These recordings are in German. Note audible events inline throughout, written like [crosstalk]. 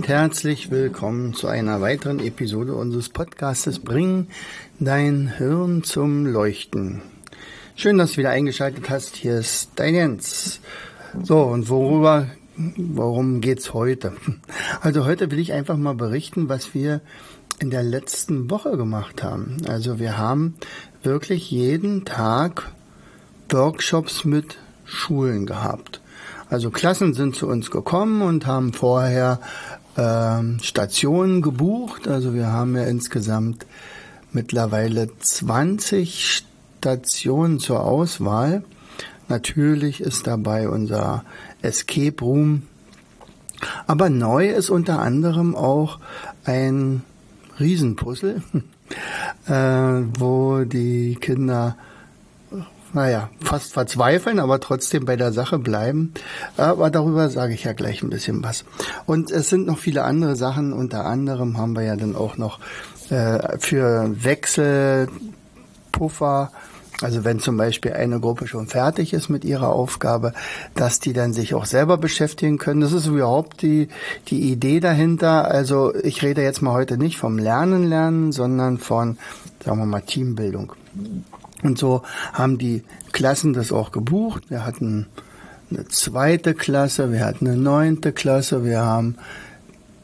Und herzlich willkommen zu einer weiteren Episode unseres Podcastes Bring dein Hirn zum Leuchten. Schön, dass du wieder eingeschaltet hast. Hier ist dein Jens. So, und worüber, worum geht's heute? Also heute will ich einfach mal berichten, was wir in der letzten Woche gemacht haben. Also wir haben wirklich jeden Tag Workshops mit Schulen gehabt. Also Klassen sind zu uns gekommen und haben vorher ähm, Stationen gebucht. Also wir haben ja insgesamt mittlerweile 20 Stationen zur Auswahl. Natürlich ist dabei unser Escape Room. Aber neu ist unter anderem auch ein Riesenpuzzle, [laughs] äh, wo die Kinder naja, fast verzweifeln, aber trotzdem bei der Sache bleiben. Aber darüber sage ich ja gleich ein bisschen was. Und es sind noch viele andere Sachen. Unter anderem haben wir ja dann auch noch äh, für Wechselpuffer, also wenn zum Beispiel eine Gruppe schon fertig ist mit ihrer Aufgabe, dass die dann sich auch selber beschäftigen können. Das ist überhaupt die, die Idee dahinter. Also ich rede jetzt mal heute nicht vom Lernen lernen, sondern von, sagen wir mal, Teambildung. Und so haben die Klassen das auch gebucht. Wir hatten eine zweite Klasse, wir hatten eine neunte Klasse, wir haben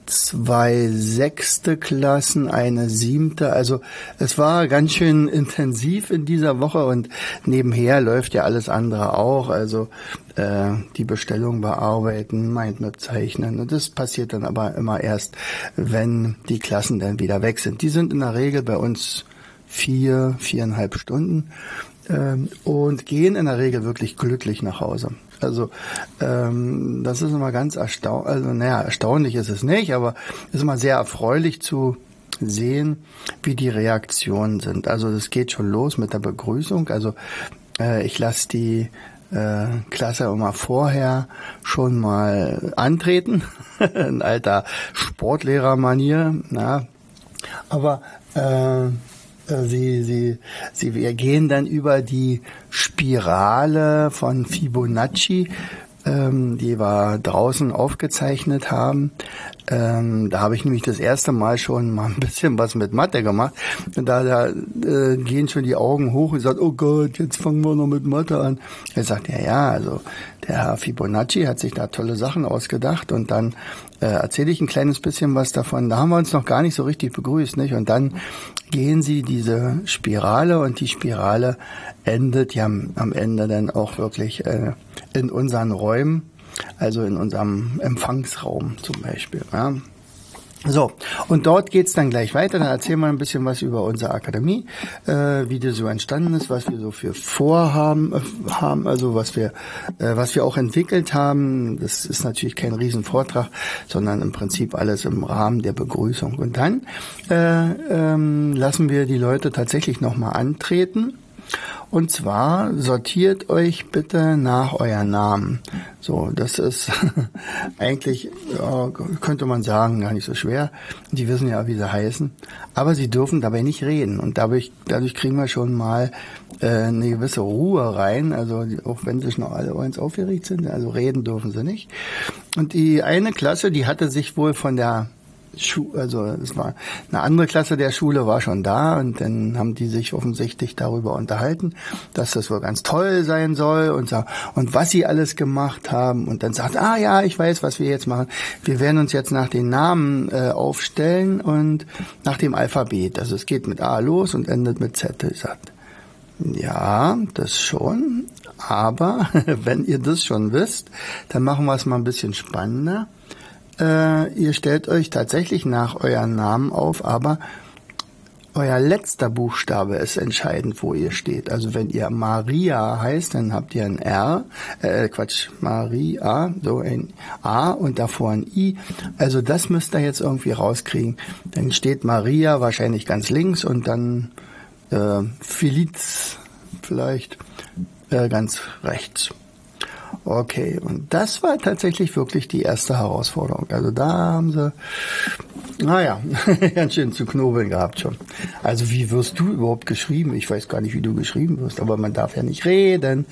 zwei sechste Klassen, eine siebte. Also es war ganz schön intensiv in dieser Woche und nebenher läuft ja alles andere auch. Also äh, die Bestellung bearbeiten, Mindmap zeichnen. Und das passiert dann aber immer erst, wenn die Klassen dann wieder weg sind. Die sind in der Regel bei uns vier, viereinhalb Stunden ähm, und gehen in der Regel wirklich glücklich nach Hause. Also ähm, das ist immer ganz erstaunlich, also naja, erstaunlich ist es nicht, aber ist immer sehr erfreulich zu sehen, wie die Reaktionen sind. Also es geht schon los mit der Begrüßung. Also äh, ich lasse die äh, Klasse immer vorher schon mal antreten, [laughs] in alter Sportlehrermanier. Aber äh, sie, sie, sie wir gehen dann über die Spirale von Fibonacci, ähm, die wir draußen aufgezeichnet haben. Ähm, da habe ich nämlich das erste Mal schon mal ein bisschen was mit Mathe gemacht. Da, da äh, gehen schon die Augen hoch und sagt, oh Gott, jetzt fangen wir noch mit Mathe an. Er sagt, ja, ja, also der Herr Fibonacci hat sich da tolle Sachen ausgedacht und dann äh, erzähle ich ein kleines bisschen was davon. Da haben wir uns noch gar nicht so richtig begrüßt, nicht? Und dann gehen sie diese Spirale und die Spirale endet ja am Ende dann auch wirklich äh, in unseren Räumen also in unserem Empfangsraum zum Beispiel. Ja. So, und dort geht's dann gleich weiter. Da erzählen wir ein bisschen was über unsere Akademie, äh, wie die so entstanden ist, was wir so für Vorhaben äh, haben, also was wir, äh, was wir auch entwickelt haben. Das ist natürlich kein Riesenvortrag, sondern im Prinzip alles im Rahmen der Begrüßung. Und dann äh, ähm, lassen wir die Leute tatsächlich nochmal antreten und zwar sortiert euch bitte nach euren Namen. So, das ist [laughs] eigentlich, könnte man sagen, gar nicht so schwer. Die wissen ja, wie sie heißen. Aber sie dürfen dabei nicht reden. Und dadurch, dadurch kriegen wir schon mal äh, eine gewisse Ruhe rein. Also auch wenn sie schon alle ganz aufgeregt sind, also reden dürfen sie nicht. Und die eine Klasse, die hatte sich wohl von der Schu also es war eine andere Klasse der Schule war schon da und dann haben die sich offensichtlich darüber unterhalten, dass das wohl ganz toll sein soll und so, und was sie alles gemacht haben und dann sagt, ah ja, ich weiß, was wir jetzt machen. Wir werden uns jetzt nach den Namen äh, aufstellen und nach dem Alphabet. Also es geht mit A los und endet mit Z. Sagt, ja, das schon, aber [laughs] wenn ihr das schon wisst, dann machen wir es mal ein bisschen spannender äh, ihr stellt euch tatsächlich nach euren Namen auf, aber euer letzter Buchstabe ist entscheidend, wo ihr steht. Also wenn ihr Maria heißt, dann habt ihr ein R, äh, Quatsch, Maria, so ein A und davor ein I. Also das müsst ihr jetzt irgendwie rauskriegen. Dann steht Maria wahrscheinlich ganz links und dann äh, Feliz vielleicht äh, ganz rechts. Okay, und das war tatsächlich wirklich die erste Herausforderung. Also da haben sie, naja, [laughs] ganz schön zu knobeln gehabt schon. Also wie wirst du überhaupt geschrieben? Ich weiß gar nicht, wie du geschrieben wirst, aber man darf ja nicht reden.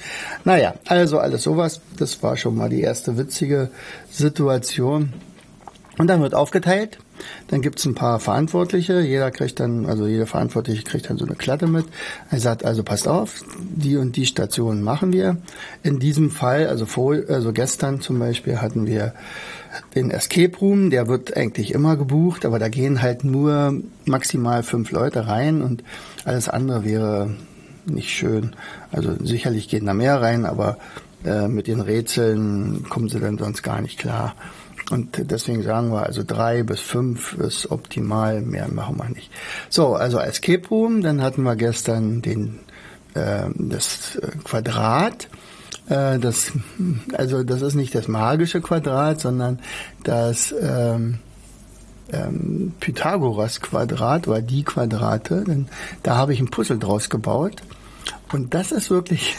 Naja, also alles sowas. Das war schon mal die erste witzige Situation. Und dann wird aufgeteilt. Dann gibt's ein paar Verantwortliche. Jeder kriegt dann, also jeder Verantwortliche kriegt dann so eine Klatte mit. Er sagt also, passt auf, die und die Stationen machen wir. In diesem Fall, also vor, also gestern zum Beispiel hatten wir den Escape Room, der wird eigentlich immer gebucht, aber da gehen halt nur maximal fünf Leute rein und alles andere wäre nicht schön. Also sicherlich gehen da mehr rein, aber äh, mit den Rätseln kommen sie dann sonst gar nicht klar. Und deswegen sagen wir also drei bis fünf ist optimal, mehr machen wir nicht. So, also Escape Room, dann hatten wir gestern den äh, das Quadrat. Äh, das, [laughs] also das ist nicht das magische Quadrat, sondern das ähm, ähm, Pythagoras Quadrat war die Quadrate. Denn da habe ich ein Puzzle draus gebaut. Und das ist wirklich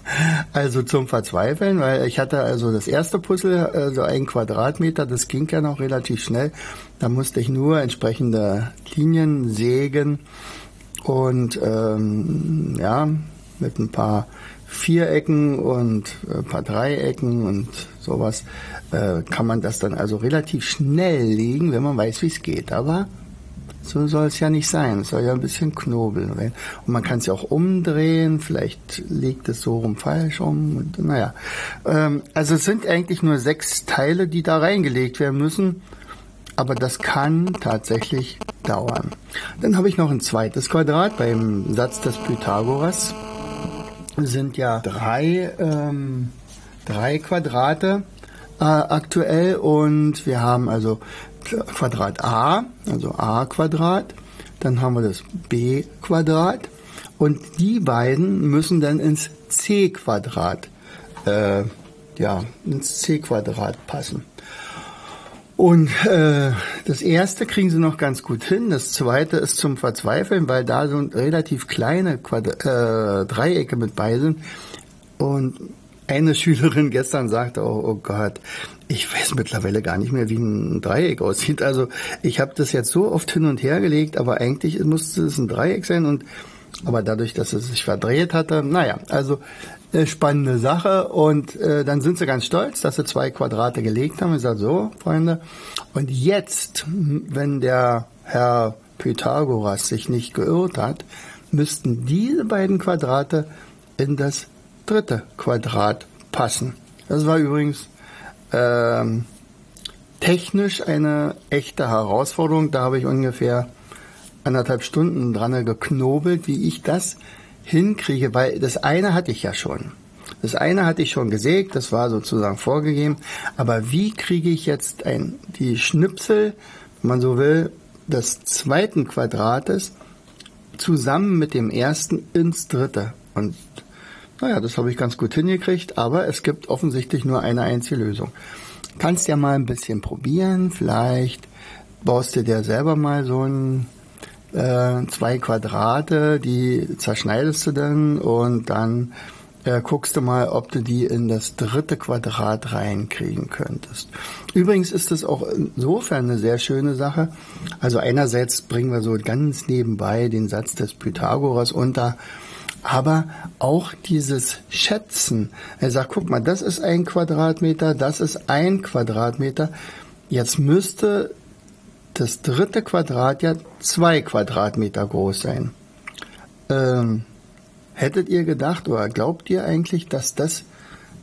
[laughs] also zum Verzweifeln, weil ich hatte also das erste Puzzle, also ein Quadratmeter, das ging ja noch relativ schnell. Da musste ich nur entsprechende Linien sägen und ähm, ja, mit ein paar Vierecken und ein paar Dreiecken und sowas äh, kann man das dann also relativ schnell legen, wenn man weiß, wie es geht. Aber so soll es ja nicht sein. Es soll ja ein bisschen knobeln werden. Und man kann es ja auch umdrehen. Vielleicht liegt es so rum falsch um. Und, naja. Ähm, also es sind eigentlich nur sechs Teile, die da reingelegt werden müssen. Aber das kann tatsächlich dauern. Dann habe ich noch ein zweites Quadrat beim Satz des Pythagoras. Sind ja drei, ähm, drei Quadrate äh, aktuell und wir haben also Quadrat a, also a Quadrat, dann haben wir das b Quadrat und die beiden müssen dann ins c Quadrat, äh, ja, ins c Quadrat passen. Und äh, das erste kriegen sie noch ganz gut hin. Das zweite ist zum Verzweifeln, weil da so relativ kleine Quadra äh, Dreiecke mit bei sind. Und eine Schülerin gestern sagte, oh, oh Gott, ich weiß mittlerweile gar nicht mehr, wie ein Dreieck aussieht. Also ich habe das jetzt so oft hin und her gelegt, aber eigentlich musste es ein Dreieck sein und aber dadurch, dass es sich verdreht hatte, naja, also äh, spannende Sache und äh, dann sind sie ganz stolz, dass sie zwei Quadrate gelegt haben. Ich sage so, Freunde, und jetzt, wenn der Herr Pythagoras sich nicht geirrt hat, müssten diese beiden Quadrate in das dritte Quadrat passen. Das war übrigens ähm, technisch eine echte Herausforderung. Da habe ich ungefähr anderthalb Stunden dran geknobelt, wie ich das hinkriege, weil das eine hatte ich ja schon. Das eine hatte ich schon gesägt, das war sozusagen vorgegeben. Aber wie kriege ich jetzt ein, die Schnipsel, wenn man so will, des zweiten Quadrates zusammen mit dem ersten ins dritte? Und naja, das habe ich ganz gut hingekriegt, aber es gibt offensichtlich nur eine einzige Lösung. Kannst ja mal ein bisschen probieren, vielleicht baust du dir selber mal so ein äh, zwei Quadrate, die zerschneidest du dann und dann äh, guckst du mal, ob du die in das dritte Quadrat reinkriegen könntest. Übrigens ist es auch insofern eine sehr schöne Sache. Also einerseits bringen wir so ganz nebenbei den Satz des Pythagoras unter, aber auch dieses Schätzen. Er sagt, guck mal, das ist ein Quadratmeter, das ist ein Quadratmeter. Jetzt müsste das dritte Quadrat ja zwei Quadratmeter groß sein. Ähm, hättet ihr gedacht oder glaubt ihr eigentlich, dass das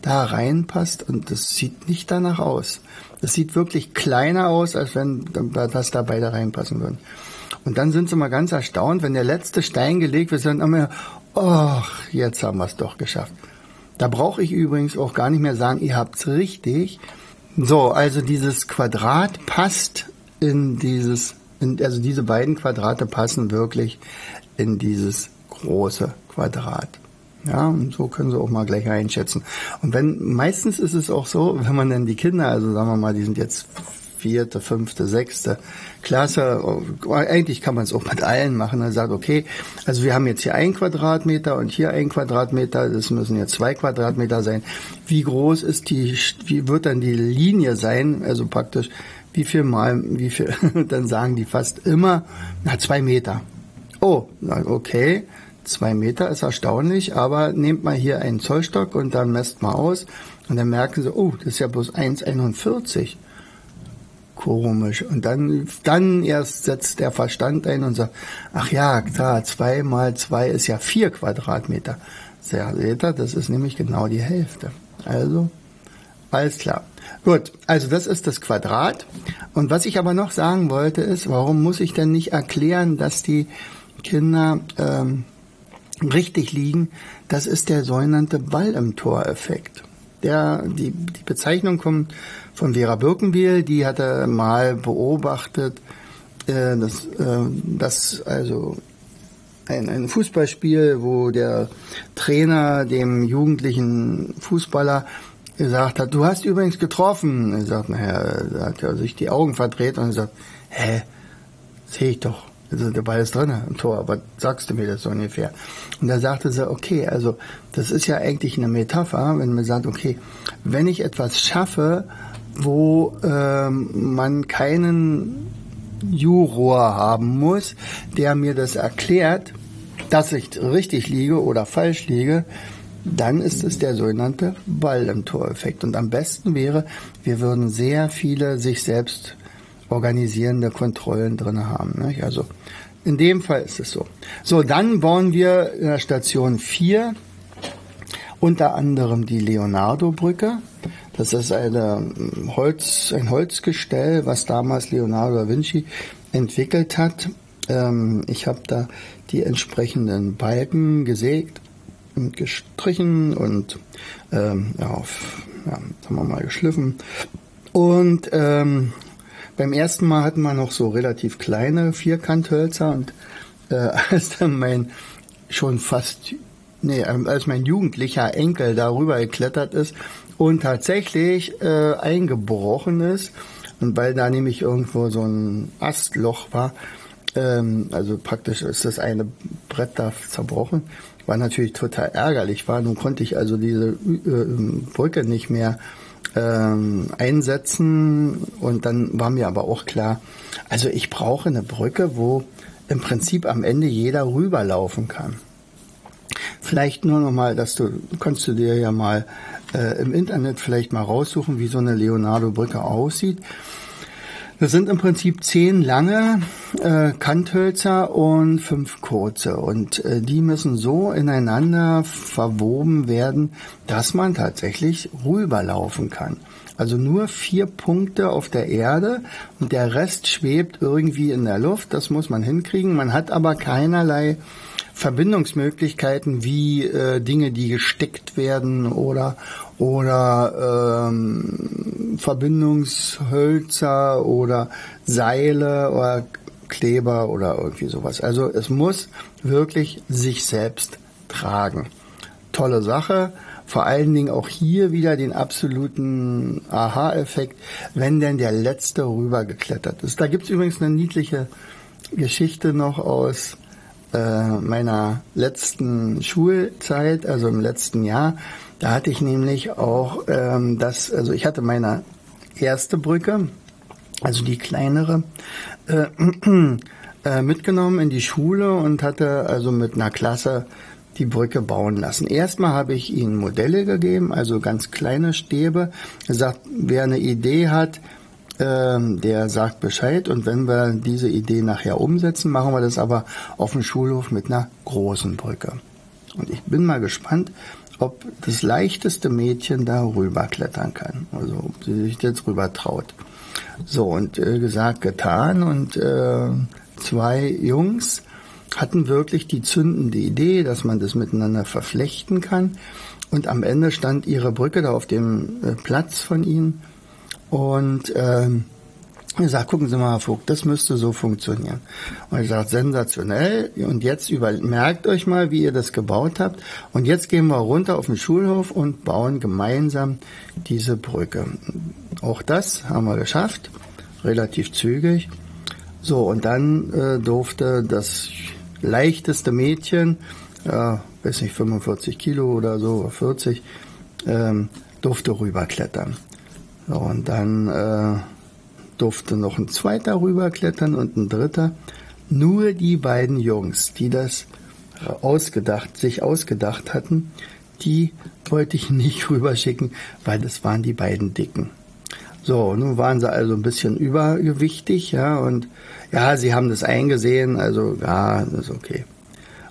da reinpasst? Und das sieht nicht danach aus. Das sieht wirklich kleiner aus, als wenn das da beide reinpassen würden. Und dann sind sie mal ganz erstaunt, wenn der letzte Stein gelegt wird, dann immer, ach, jetzt haben wir es doch geschafft. Da brauche ich übrigens auch gar nicht mehr sagen, ihr habt's richtig. So, also dieses Quadrat passt in dieses also diese beiden Quadrate passen wirklich in dieses große Quadrat. Ja, und so können Sie auch mal gleich einschätzen. Und wenn, meistens ist es auch so, wenn man dann die Kinder, also sagen wir mal, die sind jetzt vierte, fünfte, sechste Klasse, eigentlich kann man es auch mit allen machen, dann sagt, okay, also wir haben jetzt hier ein Quadratmeter und hier ein Quadratmeter, das müssen jetzt zwei Quadratmeter sein. Wie groß ist die, wie wird dann die Linie sein, also praktisch, wie viel mal, wie viel, [laughs] dann sagen die fast immer, na, zwei Meter. Oh, okay, zwei Meter ist erstaunlich, aber nehmt mal hier einen Zollstock und dann messt mal aus und dann merken sie, oh, das ist ja bloß 1,41. Komisch. Und dann, dann erst setzt der Verstand ein und sagt, ach ja, klar, zwei mal zwei ist ja vier Quadratmeter. Sehr, seht ihr, das ist nämlich genau die Hälfte. Also, alles klar. Gut, also das ist das Quadrat. Und was ich aber noch sagen wollte ist, warum muss ich denn nicht erklären, dass die Kinder ähm, richtig liegen? Das ist der sogenannte Ball im Tor-Effekt. Der, die, die Bezeichnung kommt von Vera Birkenbiel, die hatte mal beobachtet, äh, dass, äh, dass also ein, ein Fußballspiel, wo der Trainer dem jugendlichen Fußballer gesagt hat, du hast übrigens getroffen. Er sagt, naja, da hat er sich die Augen verdreht und sagt, hä, sehe ich doch. Also der Ball ist drin im Tor, aber sagst du mir das so ungefähr? Und da sagte sie, okay, also das ist ja eigentlich eine Metapher, wenn man sagt, okay, wenn ich etwas schaffe, wo ähm, man keinen Juror haben muss, der mir das erklärt, dass ich richtig liege oder falsch liege, dann ist es der sogenannte Ball im Toreffekt. Und am besten wäre, wir würden sehr viele sich selbst organisierende Kontrollen drin haben. Nicht? Also in dem Fall ist es so. So, dann bauen wir in der Station 4 unter anderem die Leonardo-Brücke. Das ist eine Holz, ein Holzgestell, was damals Leonardo da Vinci entwickelt hat. Ähm, ich habe da die entsprechenden Balken gesägt und gestrichen und ähm, ja, auf, ja, haben wir mal geschliffen. Und ähm, beim ersten Mal hatten wir noch so relativ kleine Vierkanthölzer und äh, [laughs] als dann mein schon fast, nee, als mein jugendlicher Enkel darüber geklettert ist und tatsächlich äh, eingebrochen ist, und weil da nämlich irgendwo so ein Astloch war, ähm, also praktisch ist das eine Brett da zerbrochen, war natürlich total ärgerlich war. Nun konnte ich also diese äh, Brücke nicht mehr ähm, einsetzen und dann war mir aber auch klar, also ich brauche eine Brücke, wo im Prinzip am Ende jeder rüberlaufen kann. Vielleicht nur noch mal, dass du kannst du dir ja mal äh, im Internet vielleicht mal raussuchen, wie so eine Leonardo-Brücke aussieht. Das sind im Prinzip zehn lange äh, Kanthölzer und fünf kurze. Und äh, die müssen so ineinander verwoben werden, dass man tatsächlich rüberlaufen kann. Also nur vier Punkte auf der Erde und der Rest schwebt irgendwie in der Luft. Das muss man hinkriegen. Man hat aber keinerlei Verbindungsmöglichkeiten wie äh, Dinge, die gesteckt werden oder oder ähm, Verbindungshölzer oder Seile oder Kleber oder irgendwie sowas. Also es muss wirklich sich selbst tragen. Tolle Sache. Vor allen Dingen auch hier wieder den absoluten Aha-Effekt, wenn denn der letzte rübergeklettert ist. Da gibt's übrigens eine niedliche Geschichte noch aus meiner letzten Schulzeit, also im letzten Jahr. Da hatte ich nämlich auch ähm, das, also ich hatte meine erste Brücke, also die kleinere, äh, [clears throat] äh, mitgenommen in die Schule und hatte also mit einer Klasse die Brücke bauen lassen. Erstmal habe ich ihnen Modelle gegeben, also ganz kleine Stäbe. gesagt, wer eine Idee hat, ähm, der sagt Bescheid und wenn wir diese Idee nachher umsetzen, machen wir das aber auf dem Schulhof mit einer großen Brücke. Und ich bin mal gespannt, ob das leichteste Mädchen da rüberklettern kann. Also ob sie sich jetzt rüber traut. So, und äh, gesagt, getan. Und äh, zwei Jungs hatten wirklich die zündende Idee, dass man das miteinander verflechten kann. Und am Ende stand ihre Brücke da auf dem äh, Platz von ihnen. Und äh, Und ich sage, gucken Sie mal, Herr Vogt, das müsste so funktionieren. Und ich sage, sensationell. Und jetzt über, merkt euch mal, wie ihr das gebaut habt. Und jetzt gehen wir runter auf den Schulhof und bauen gemeinsam diese Brücke. Auch das haben wir geschafft. Relativ zügig. So, und dann äh, durfte das leichteste Mädchen, ja, weiß nicht, 45 Kilo oder so, 40, ähm, durfte rüberklettern. So, und dann äh, durfte noch ein zweiter rüberklettern und ein dritter. Nur die beiden Jungs, die das ausgedacht, sich ausgedacht hatten, die wollte ich [laughs] nicht rüberschicken, weil das waren die beiden Dicken. So, nun waren sie also ein bisschen übergewichtig, ja, und ja, sie haben das eingesehen, also ja, das ist okay.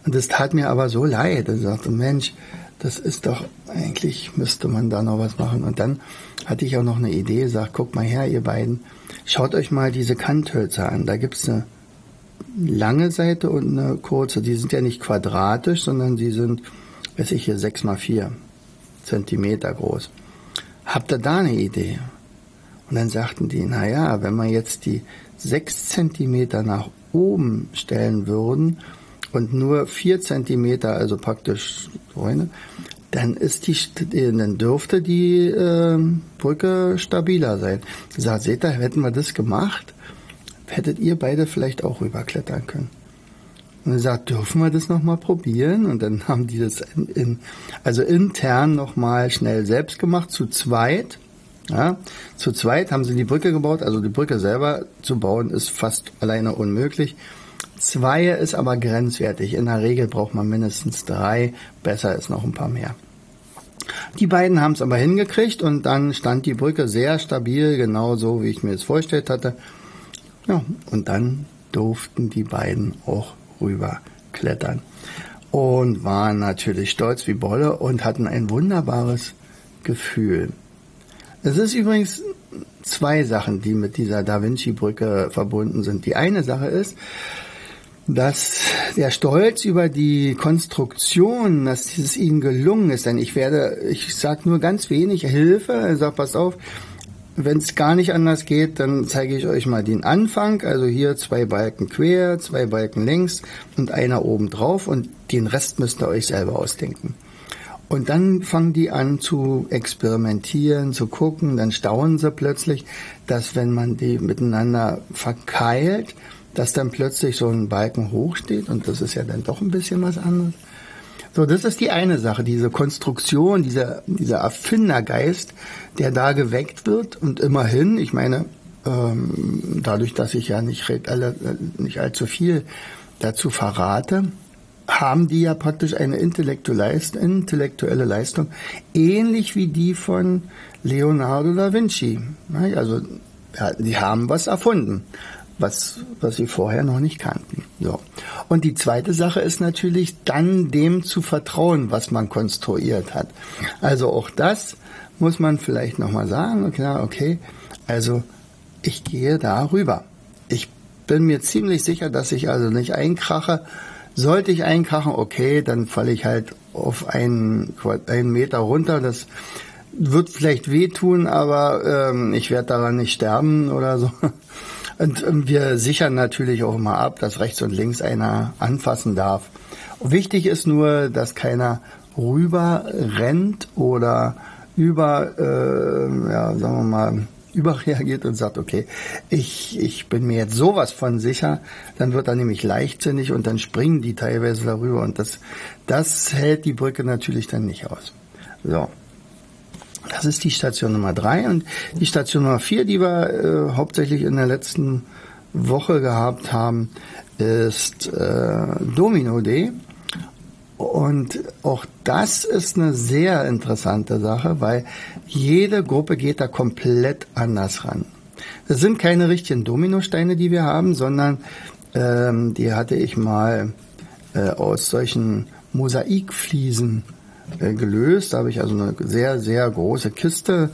Und das tat mir aber so leid. Ich sagte, Mensch, das ist doch, eigentlich müsste man da noch was machen. Und dann hatte ich auch noch eine Idee, sagt, guck mal her, ihr beiden, schaut euch mal diese Kanthölzer an. Da gibt's eine lange Seite und eine kurze. Die sind ja nicht quadratisch, sondern die sind, weiß ich hier, sechs mal vier Zentimeter groß. Habt ihr da eine Idee? Und dann sagten die, na ja, wenn wir jetzt die sechs Zentimeter nach oben stellen würden und nur vier Zentimeter, also praktisch eine, dann ist die, dann dürfte die äh, Brücke stabiler sein. Ich sag, seht ihr, hätten wir das gemacht, hättet ihr beide vielleicht auch rüberklettern können. Und er sagt, dürfen wir das nochmal probieren? Und dann haben die das in, in, also intern nochmal schnell selbst gemacht, zu zweit. Ja, zu zweit haben sie die Brücke gebaut, also die Brücke selber zu bauen ist fast alleine unmöglich. Zwei ist aber grenzwertig. In der Regel braucht man mindestens drei, besser ist noch ein paar mehr. Die beiden haben es aber hingekriegt und dann stand die Brücke sehr stabil, genau so, wie ich mir es vorgestellt hatte. Ja, und dann durften die beiden auch rüber klettern und waren natürlich stolz wie Bolle und hatten ein wunderbares Gefühl. Es ist übrigens zwei Sachen, die mit dieser Da Vinci-Brücke verbunden sind. Die eine Sache ist, dass der Stolz über die Konstruktion, dass es ihnen gelungen ist, denn ich werde, ich sage nur ganz wenig Hilfe, ich sage, pass auf, wenn es gar nicht anders geht, dann zeige ich euch mal den Anfang, also hier zwei Balken quer, zwei Balken längs und einer oben drauf. Und den Rest müsst ihr euch selber ausdenken. Und dann fangen die an zu experimentieren, zu gucken, dann staunen sie plötzlich, dass wenn man die miteinander verkeilt, dass dann plötzlich so ein Balken hochsteht und das ist ja dann doch ein bisschen was anderes. So, das ist die eine Sache, diese Konstruktion, dieser, dieser Erfindergeist, der da geweckt wird und immerhin, ich meine, ähm, dadurch, dass ich ja nicht, nicht allzu viel dazu verrate, haben die ja praktisch eine intellektuelle Leistung, ähnlich wie die von Leonardo da Vinci. Also die haben was erfunden, was, was sie vorher noch nicht kannten. So. Und die zweite Sache ist natürlich dann dem zu vertrauen, was man konstruiert hat. Also auch das muss man vielleicht nochmal sagen. Klar, okay, also ich gehe da rüber. Ich bin mir ziemlich sicher, dass ich also nicht einkrache, sollte ich einkrachen, okay, dann falle ich halt auf einen, einen Meter runter. Das wird vielleicht wehtun, aber ähm, ich werde daran nicht sterben oder so. Und ähm, wir sichern natürlich auch immer ab, dass rechts und links einer anfassen darf. Wichtig ist nur, dass keiner rüber rennt oder über, äh, ja, sagen wir mal, [laughs] überreagiert und sagt, okay, ich, ich bin mir jetzt sowas von sicher, dann wird er nämlich leichtsinnig und dann springen die teilweise darüber und das, das hält die Brücke natürlich dann nicht aus. So. Das ist die Station Nummer drei und die Station Nummer vier, die wir äh, hauptsächlich in der letzten Woche gehabt haben, ist äh, Domino Day. Und auch das ist eine sehr interessante Sache, weil jede Gruppe geht da komplett anders ran. Das sind keine richtigen Dominosteine, die wir haben, sondern ähm, die hatte ich mal äh, aus solchen Mosaikfliesen äh, gelöst. Da habe ich also eine sehr, sehr große Kiste,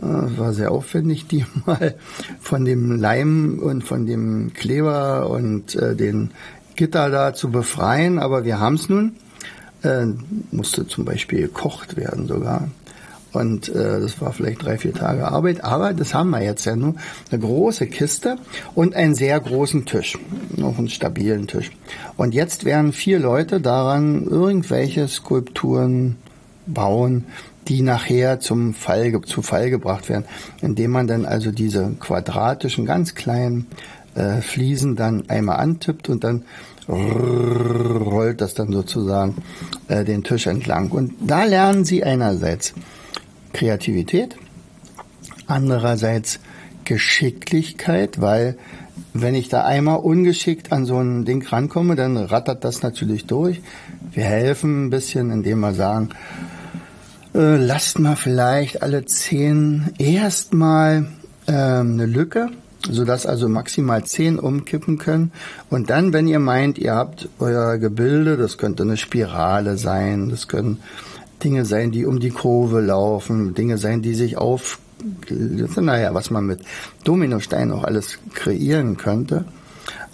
äh, war sehr aufwendig, die [laughs] mal von dem Leim und von dem Kleber und äh, den Gitter da zu befreien. Aber wir haben es nun äh, musste zum Beispiel gekocht werden sogar. Und äh, das war vielleicht drei, vier Tage Arbeit, aber das haben wir jetzt ja nur. Eine große Kiste und einen sehr großen Tisch. Noch einen stabilen Tisch. Und jetzt werden vier Leute daran irgendwelche Skulpturen bauen, die nachher zum Fall, zu Fall gebracht werden, indem man dann also diese quadratischen, ganz kleinen äh, Fliesen dann einmal antippt und dann rollt das dann sozusagen äh, den Tisch entlang. Und da lernen sie einerseits Kreativität, andererseits Geschicklichkeit, weil wenn ich da einmal ungeschickt an so ein Ding rankomme, dann rattert das natürlich durch. Wir helfen ein bisschen, indem wir sagen, äh, lasst mal vielleicht alle zehn erstmal äh, eine Lücke, sodass also maximal zehn umkippen können. Und dann, wenn ihr meint, ihr habt euer Gebilde, das könnte eine Spirale sein, das können Dinge sein, die um die Kurve laufen, Dinge sein, die sich auf, naja, was man mit Dominosteinen auch alles kreieren könnte.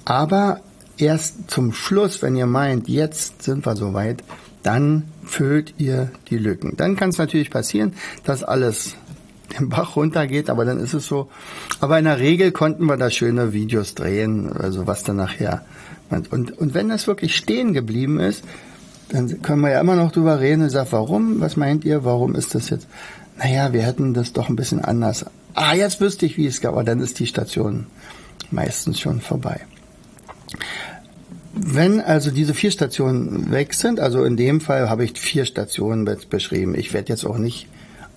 Aber erst zum Schluss, wenn ihr meint, jetzt sind wir soweit, dann füllt ihr die Lücken. Dann kann es natürlich passieren, dass alles den Bach runtergeht, aber dann ist es so. Aber in der Regel konnten wir da schöne Videos drehen, also was dann nachher. Und, und wenn das wirklich stehen geblieben ist, dann können wir ja immer noch drüber reden und sagen, warum? Was meint ihr? Warum ist das jetzt? Naja, wir hätten das doch ein bisschen anders. Ah, jetzt wüsste ich, wie es gab, aber dann ist die Station meistens schon vorbei. Wenn also diese vier Stationen weg sind, also in dem Fall habe ich vier Stationen beschrieben. Ich werde jetzt auch nicht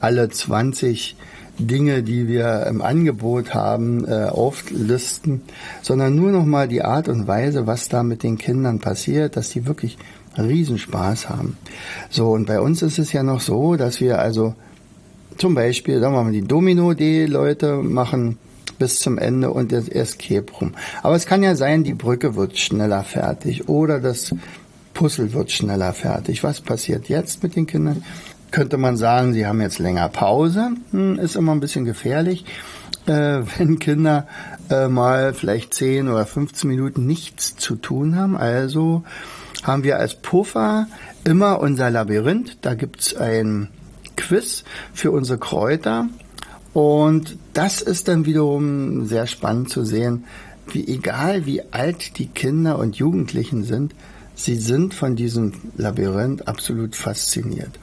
alle 20 Dinge, die wir im Angebot haben, äh, auflisten, sondern nur noch mal die Art und Weise, was da mit den Kindern passiert, dass die wirklich Riesenspaß haben. So, und bei uns ist es ja noch so, dass wir also zum Beispiel, sagen wir mal, die Domino-D-Leute machen bis zum Ende und das Escape Room. Aber es kann ja sein, die Brücke wird schneller fertig oder das Puzzle wird schneller fertig. Was passiert jetzt mit den Kindern? Könnte man sagen, sie haben jetzt länger Pause. Hm, ist immer ein bisschen gefährlich, äh, [laughs] wenn Kinder äh, mal vielleicht 10 oder 15 Minuten nichts zu tun haben. Also haben wir als Puffer immer unser Labyrinth. Da gibt's ein Quiz für unsere Kräuter. Und das ist dann wiederum sehr spannend zu sehen, wie egal wie alt die Kinder und Jugendlichen sind, sie sind von diesem Labyrinth absolut fasziniert.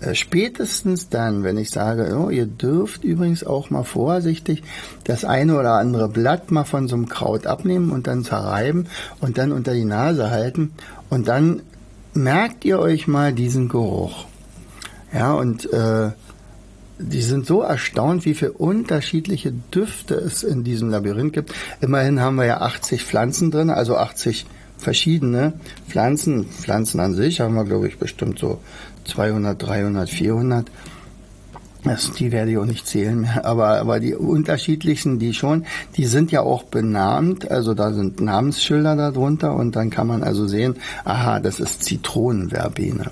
Äh, spätestens dann, wenn ich sage, oh, ihr dürft übrigens auch mal vorsichtig das eine oder andere Blatt mal von so einem Kraut abnehmen und dann zerreiben und dann unter die Nase halten und dann merkt ihr euch mal diesen Geruch. Ja, und äh, die sind so erstaunt, wie viele unterschiedliche Düfte es in diesem Labyrinth gibt. Immerhin haben wir ja 80 Pflanzen drin, also 80 verschiedene Pflanzen. Pflanzen an sich haben wir, glaube ich, bestimmt so 200, 300, 400. Das, die werde ich auch nicht zählen mehr, [laughs] aber, aber die unterschiedlichsten, die schon, die sind ja auch benannt, also da sind Namensschilder darunter und dann kann man also sehen, aha, das ist Zitronenverbene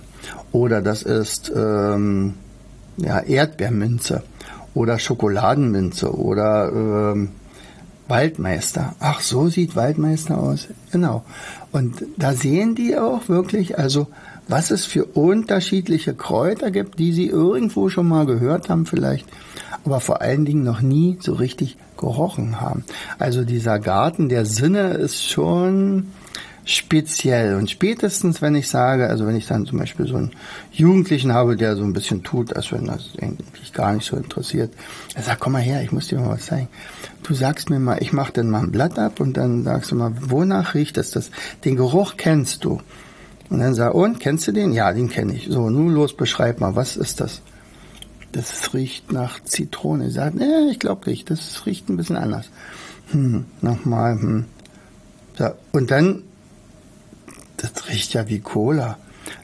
oder das ist ähm, ja, Erdbeerminze oder Schokoladenminze oder ähm, Waldmeister. Ach, so sieht Waldmeister aus. Genau. Und da sehen die auch wirklich, also was es für unterschiedliche Kräuter gibt, die Sie irgendwo schon mal gehört haben vielleicht, aber vor allen Dingen noch nie so richtig gerochen haben. Also dieser Garten der Sinne ist schon speziell. Und spätestens, wenn ich sage, also wenn ich dann zum Beispiel so einen Jugendlichen habe, der so ein bisschen tut, als wenn das eigentlich gar nicht so interessiert, er sagt, komm mal her, ich muss dir mal was zeigen. Du sagst mir mal, ich mach dann mal ein Blatt ab und dann sagst du mal, wonach riecht das? Den Geruch kennst du. Und dann sag, und, kennst du den? Ja, den kenne ich. So, nun los, beschreib mal, was ist das? Das riecht nach Zitrone. Ich sage, nee, ich glaube nicht, das riecht ein bisschen anders. Hm, nochmal, hm. So, und dann das riecht ja wie Cola.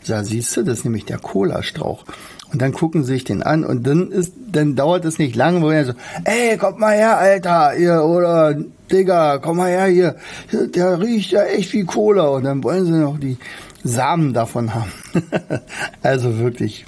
Da siehst du, das ist nämlich der Cola-Strauch. Und dann gucken sie sich den an und dann ist, dann dauert es nicht lange, wo er so, ey, komm mal her, Alter, ihr, oder Digga, komm mal her hier, der riecht ja echt wie Cola. Und dann wollen sie noch die Samen davon haben. [laughs] also wirklich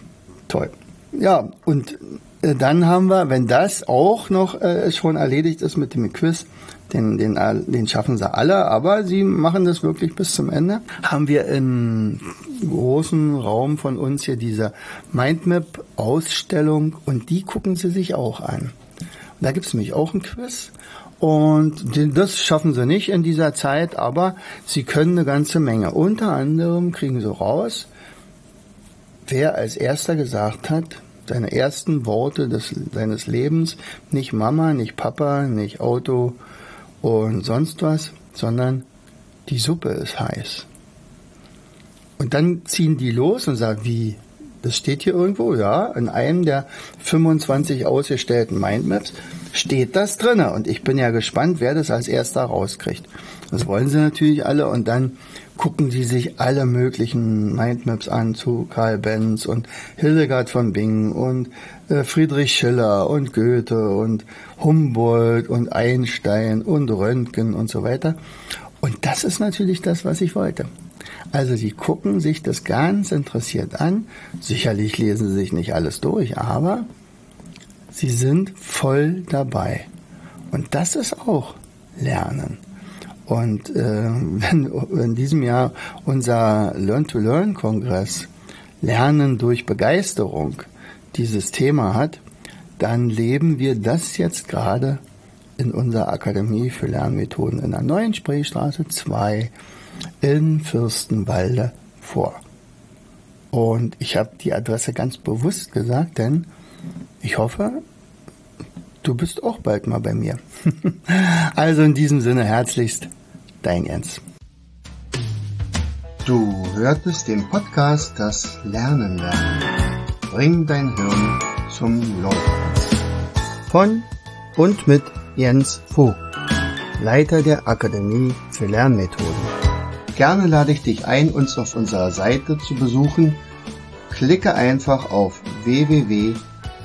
toll. Ja, und äh, dann haben wir, wenn das auch noch äh, schon erledigt ist mit dem Quiz, den, den, den schaffen sie alle, aber sie machen das wirklich bis zum Ende. Haben wir in großen Raum von uns hier diese Mindmap-Ausstellung und die gucken sie sich auch an. Und da gibt es nämlich auch ein Quiz und das schaffen sie nicht in dieser Zeit, aber sie können eine ganze Menge. Unter anderem kriegen sie raus, wer als erster gesagt hat, seine ersten Worte des, seines Lebens, nicht Mama, nicht Papa, nicht Auto und sonst was, sondern die Suppe ist heiß. Und dann ziehen die los und sagen, wie, das steht hier irgendwo, ja, in einem der 25 ausgestellten Mindmaps steht das drinne. Und ich bin ja gespannt, wer das als erster rauskriegt. Das wollen sie natürlich alle und dann gucken sie sich alle möglichen Mindmaps an zu Karl Benz und Hildegard von Bingen und äh, Friedrich Schiller und Goethe und Humboldt und Einstein und Röntgen und so weiter. Und das ist natürlich das, was ich wollte. Also sie gucken sich das ganz interessiert an. Sicherlich lesen sie sich nicht alles durch, aber sie sind voll dabei. Und das ist auch Lernen. Und äh, [laughs] wenn in diesem Jahr unser Learn-to-Learn-Kongress Lernen durch Begeisterung dieses Thema hat, dann leben wir das jetzt gerade in unserer Akademie für Lernmethoden in der neuen Spreestraße 2 in Fürstenwalde vor. Und ich habe die Adresse ganz bewusst gesagt, denn ich hoffe, du bist auch bald mal bei mir. [laughs] also in diesem Sinne herzlichst, dein Jens. Du hörtest den Podcast Das Lernen lernen. Bring dein Hirn zum Laufen. Von und mit Jens Vogt, Leiter der Akademie für Lernmethoden. Gerne lade ich dich ein, uns auf unserer Seite zu besuchen. Klicke einfach auf